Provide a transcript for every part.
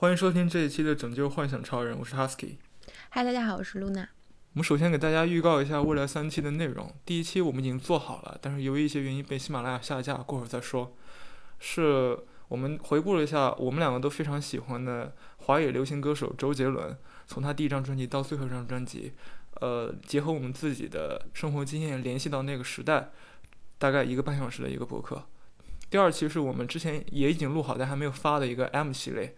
欢迎收听这一期的《拯救幻想超人》，我是 Husky。嗨，大家好，我是露娜。我们首先给大家预告一下未来三期的内容。第一期我们已经做好了，但是由于一些原因被喜马拉雅下架，过会儿再说。是我们回顾了一下我们两个都非常喜欢的华语流行歌手周杰伦，从他第一张专辑到最后一张专辑，呃，结合我们自己的生活经验联系到那个时代，大概一个半小时的一个博客。第二期是我们之前也已经录好但还没有发的一个 M 系列。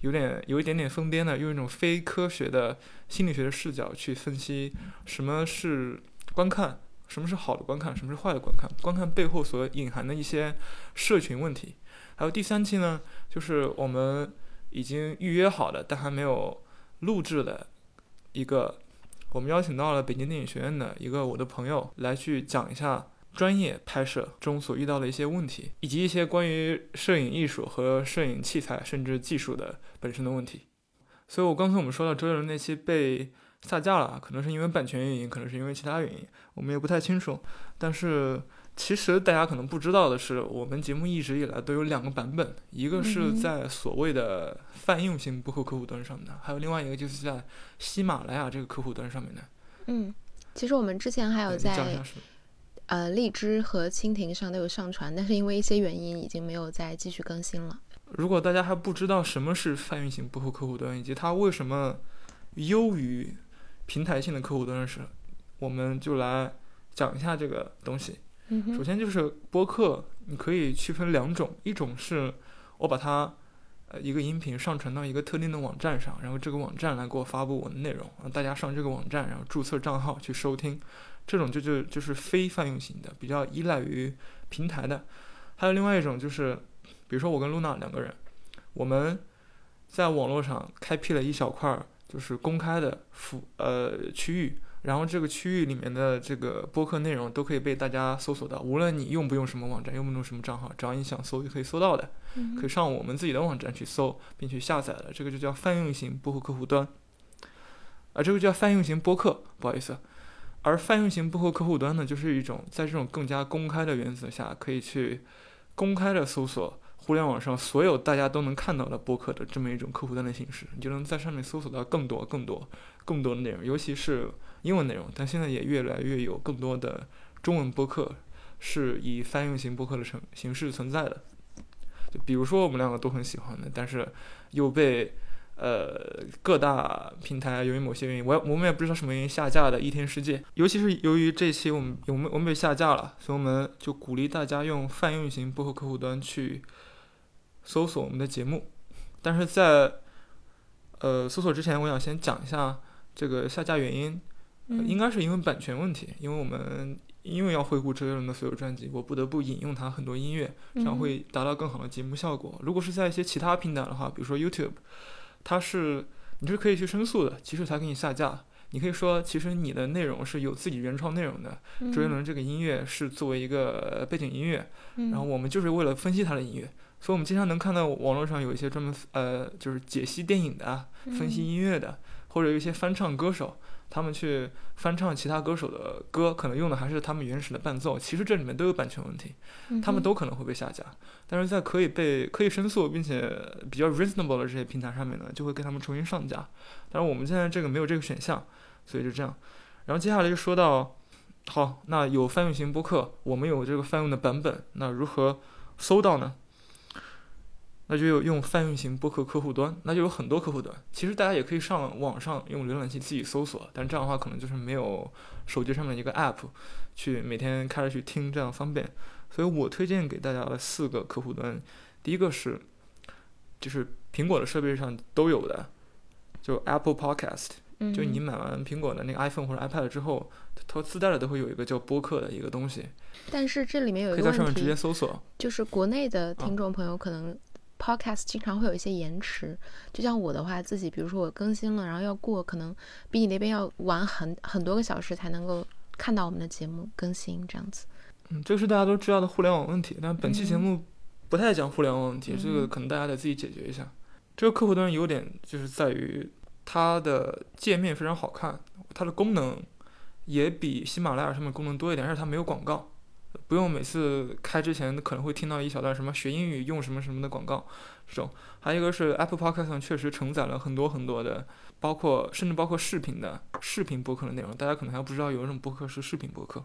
有点有一点点疯癫的，用一种非科学的心理学的视角去分析什么是观看，什么是好的观看，什么是坏的观看，观看背后所隐含的一些社群问题。还有第三期呢，就是我们已经预约好的但还没有录制的一个，我们邀请到了北京电影学院的一个我的朋友来去讲一下。专业拍摄中所遇到的一些问题，以及一些关于摄影艺术和摄影器材甚至技术的本身的问题。所以，我刚才我们说到周杰伦那期被下架了，可能是因为版权原因，可能是因为其他原因，我们也不太清楚。但是，其实大家可能不知道的是，我们节目一直以来都有两个版本，一个是在所谓的泛用型播客客户端上面的，还有另外一个就是在喜马拉雅这个客户端上面的。嗯，其实我们之前还有在。呃，荔枝和蜻蜓上都有上传，但是因为一些原因，已经没有再继续更新了。如果大家还不知道什么是泛运行播客客户端，以及它为什么优于平台性的客户端时，我们就来讲一下这个东西。首先就是播客，你可以区分两种，一种是我把它一个音频上传到一个特定的网站上，然后这个网站来给我发布我的内容，大家上这个网站，然后注册账号去收听。这种就就就是非泛用型的，比较依赖于平台的。还有另外一种就是，比如说我跟露娜两个人，我们在网络上开辟了一小块儿就是公开的服呃区域，然后这个区域里面的这个播客内容都可以被大家搜索到，无论你用不用什么网站，用不用什么账号，只要你想搜就可以搜到的，可以上我们自己的网站去搜，并去下载了，这个就叫泛用型播客客户端，啊，这个叫泛用型播客，不好意思。而泛用型播客客户端呢，就是一种在这种更加公开的原则下，可以去公开的搜索互联网上所有大家都能看到的播客的这么一种客户端的形式，你就能在上面搜索到更多、更多、更多的内容，尤其是英文内容。但现在也越来越有更多的中文播客是以泛用型播客的成形式存在的。就比如说我们两个都很喜欢的，但是又被。呃，各大平台由于某些原因，我我们也不知道什么原因下架的《一天世界》，尤其是由于这期我们我们我们被下架了，所以我们就鼓励大家用泛用型播客客户端去搜索我们的节目。但是在呃搜索之前，我想先讲一下这个下架原因，应该是因为版权问题，因为我们因为要回顾周杰伦的所有专辑，我不得不引用他很多音乐，这样会达到更好的节目效果。如果是在一些其他平台的话，比如说 YouTube。它是你是可以去申诉的，即使它给你下架，你可以说其实你的内容是有自己原创内容的。周杰伦这个音乐是作为一个背景音乐，然后我们就是为了分析他的音乐，所以我们经常能看到网络上有一些专门呃就是解析电影的、分析音乐的，或者有一些翻唱歌手。他们去翻唱其他歌手的歌，可能用的还是他们原始的伴奏。其实这里面都有版权问题，他们都可能会被下架。但是在可以被可以申诉并且比较 reasonable 的这些平台上面呢，就会给他们重新上架。但是我们现在这个没有这个选项，所以就这样。然后接下来就说到，好，那有泛用型播客，我们有这个泛用的版本，那如何搜到呢？那就有用泛用型播客客户端，那就有很多客户端。其实大家也可以上网上用浏览器自己搜索，但这样的话可能就是没有手机上面一个 app 去每天开着去听这样方便。所以我推荐给大家的四个客户端，第一个是就是苹果的设备上都有的，就 Apple Podcast，就你买完苹果的那个 iPhone 或者 iPad 之后，它自带的都会有一个叫播客的一个东西。但是这里面有一个问题，就是国内的听众朋友可能。Podcast 经常会有一些延迟，就像我的话，自己比如说我更新了，然后要过，可能比你那边要晚很很多个小时才能够看到我们的节目更新这样子。嗯，这个是大家都知道的互联网问题，但本期节目不太讲互联网问题，这个可能大家得自己解决一下。这个客户端优点就是在于它的界面非常好看，它的功能也比喜马拉雅上面功能多一点，而且它没有广告。不用每次开之前可能会听到一小段什么学英语用什么什么的广告，这种。还有一个是 Apple Podcast 上确实承载了很多很多的，包括甚至包括视频的视频播客的内容。大家可能还不知道有一种播客是视频播客，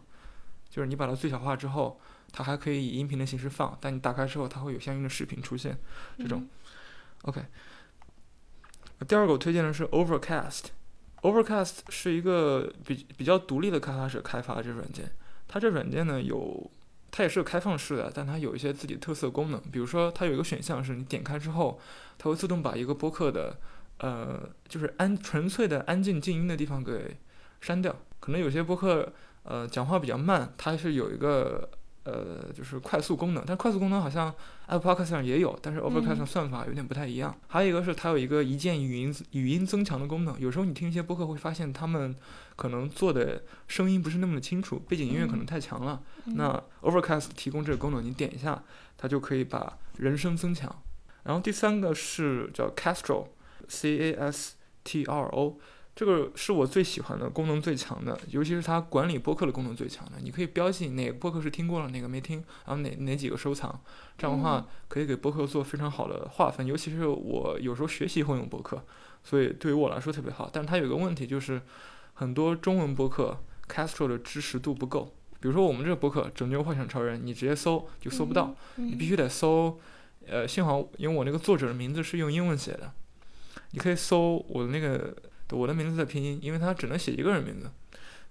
就是你把它最小化之后，它还可以以音频的形式放，但你打开之后它会有相应的视频出现，这种。OK。第二个我推荐的是 Overcast，Overcast 是一个比比较独立的开发者开发的这软件。它这软件呢有，它也是个开放式的，但它有一些自己特色功能。比如说，它有一个选项是你点开之后，它会自动把一个播客的，呃，就是安纯粹的安静静音的地方给删掉。可能有些播客，呃，讲话比较慢，它是有一个。呃，就是快速功能，但快速功能好像 Apple Podcast 上也有，但是 Overcast 上算法有点不太一样。还有一个是它有一个一键语音语音增强的功能，有时候你听一些播客会发现他们可能做的声音不是那么的清楚，背景音乐可能太强了。那 Overcast 提供这个功能，你点一下，它就可以把人声增强。然后第三个是叫 Castro，C A S T R O。这个是我最喜欢的功能最强的，尤其是它管理播客的功能最强的。你可以标记哪个播客是听过了，哪个没听，然后哪哪几个收藏。这样的话可以给播客做非常好的划分。尤其是我有时候学习会用播客，所以对于我来说特别好。但是它有个问题就是，很多中文播客 Castro 的支持度不够。比如说我们这个播客《拯救幻想超人》，你直接搜就搜不到，你必须得搜。呃，幸好因为我那个作者的名字是用英文写的，你可以搜我的那个。我的名字的拼音，因为它只能写一个人名字，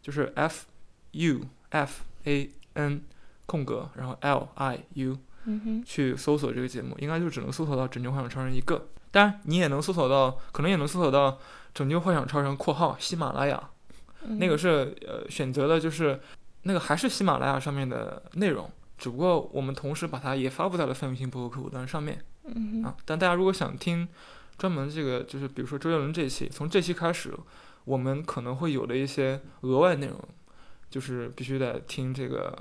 就是 F U F A N 空格，然后 L I U，去搜索这个节目，应该就只能搜索到《拯救幻想超人》一个。当然，你也能搜索到，可能也能搜索到《拯救幻想超人》（括号喜马拉雅），那个是呃选择的就是那个还是喜马拉雅上面的内容，只不过我们同时把它也发布在了范宇新博客客户端上面。啊，但大家如果想听。专门这个就是，比如说周杰伦这一期，从这期开始，我们可能会有的一些额外内容，就是必须得听这个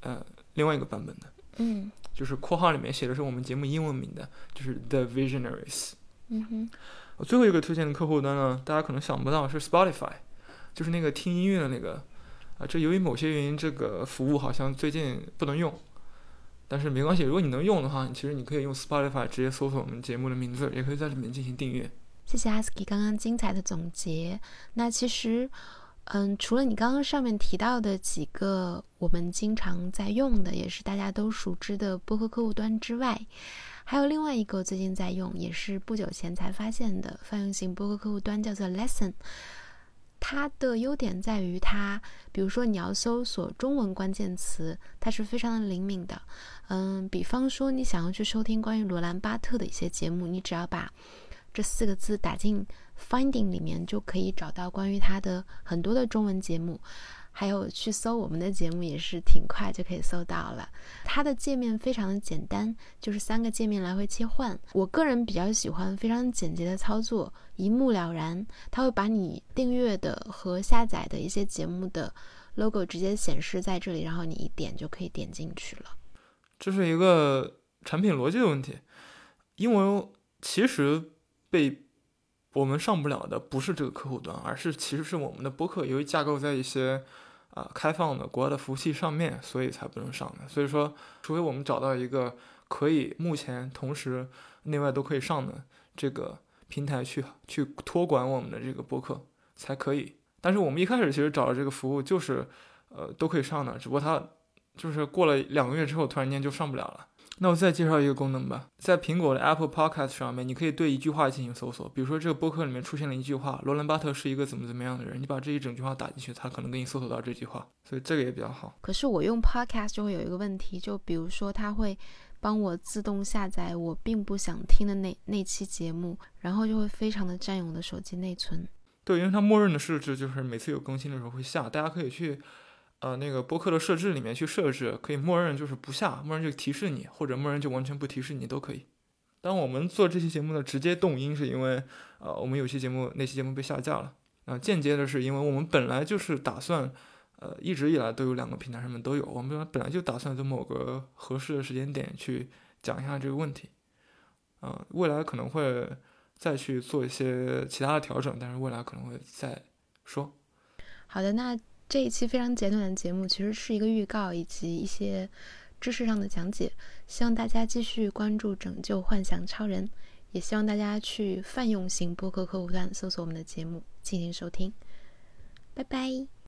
呃另外一个版本的，嗯，就是括号里面写的是我们节目英文名的，就是 The Visionaries。嗯哼。我最后一个推荐的客户端呢，大家可能想不到是 Spotify，就是那个听音乐的那个，啊，这由于某些原因，这个服务好像最近不能用。但是没关系，如果你能用的话，其实你可以用 Spotify 直接搜索我们节目的名字，也可以在里面进行订阅。谢谢 ASKI 刚刚精彩的总结。那其实，嗯，除了你刚刚上面提到的几个我们经常在用的，也是大家都熟知的播客客户端之外，还有另外一个最近在用，也是不久前才发现的泛用型播客客户端，叫做 Lesson。它的优点在于它，比如说你要搜索中文关键词，它是非常的灵敏的。嗯，比方说你想要去收听关于罗兰巴特的一些节目，你只要把这四个字打进 Finding 里面，就可以找到关于它的很多的中文节目。还有去搜我们的节目也是挺快就可以搜到了，它的界面非常的简单，就是三个界面来回切换。我个人比较喜欢非常简洁的操作，一目了然。它会把你订阅的和下载的一些节目的 logo 直接显示在这里，然后你一点就可以点进去了。这是一个产品逻辑的问题，因为其实被我们上不了的不是这个客户端，而是其实是我们的播客，由于架构在一些。啊，开放的国外的服务器上面，所以才不能上的。所以说，除非我们找到一个可以目前同时内外都可以上的这个平台去去托管我们的这个播客，才可以。但是我们一开始其实找的这个服务就是，呃，都可以上的，只不过它就是过了两个月之后，突然间就上不了了。那我再介绍一个功能吧，在苹果的 Apple Podcast 上面，你可以对一句话进行搜索。比如说这个播客里面出现了一句话，罗兰巴特是一个怎么怎么样的人，你把这一整句话打进去，它可能给你搜索到这句话，所以这个也比较好。可是我用 Podcast 就会有一个问题，就比如说它会帮我自动下载我并不想听的那那期节目，然后就会非常的占用我的手机内存。对，因为它默认的设置就是每次有更新的时候会下，大家可以去。呃，那个播客的设置里面去设置，可以默认就是不下，默认就提示你，或者默认就完全不提示你都可以。当我们做这期节目的直接动因，是因为呃，我们有期节目那期节目被下架了。啊，间接的是因为我们本来就是打算，呃，一直以来都有两个平台上面都有，我们本来就打算在某个合适的时间点去讲一下这个问题。啊，未来可能会再去做一些其他的调整，但是未来可能会再说。好的，那。这一期非常简短的节目，其实是一个预告以及一些知识上的讲解。希望大家继续关注《拯救幻想超人》，也希望大家去泛用型播客客户端搜索我们的节目进行收听。拜拜。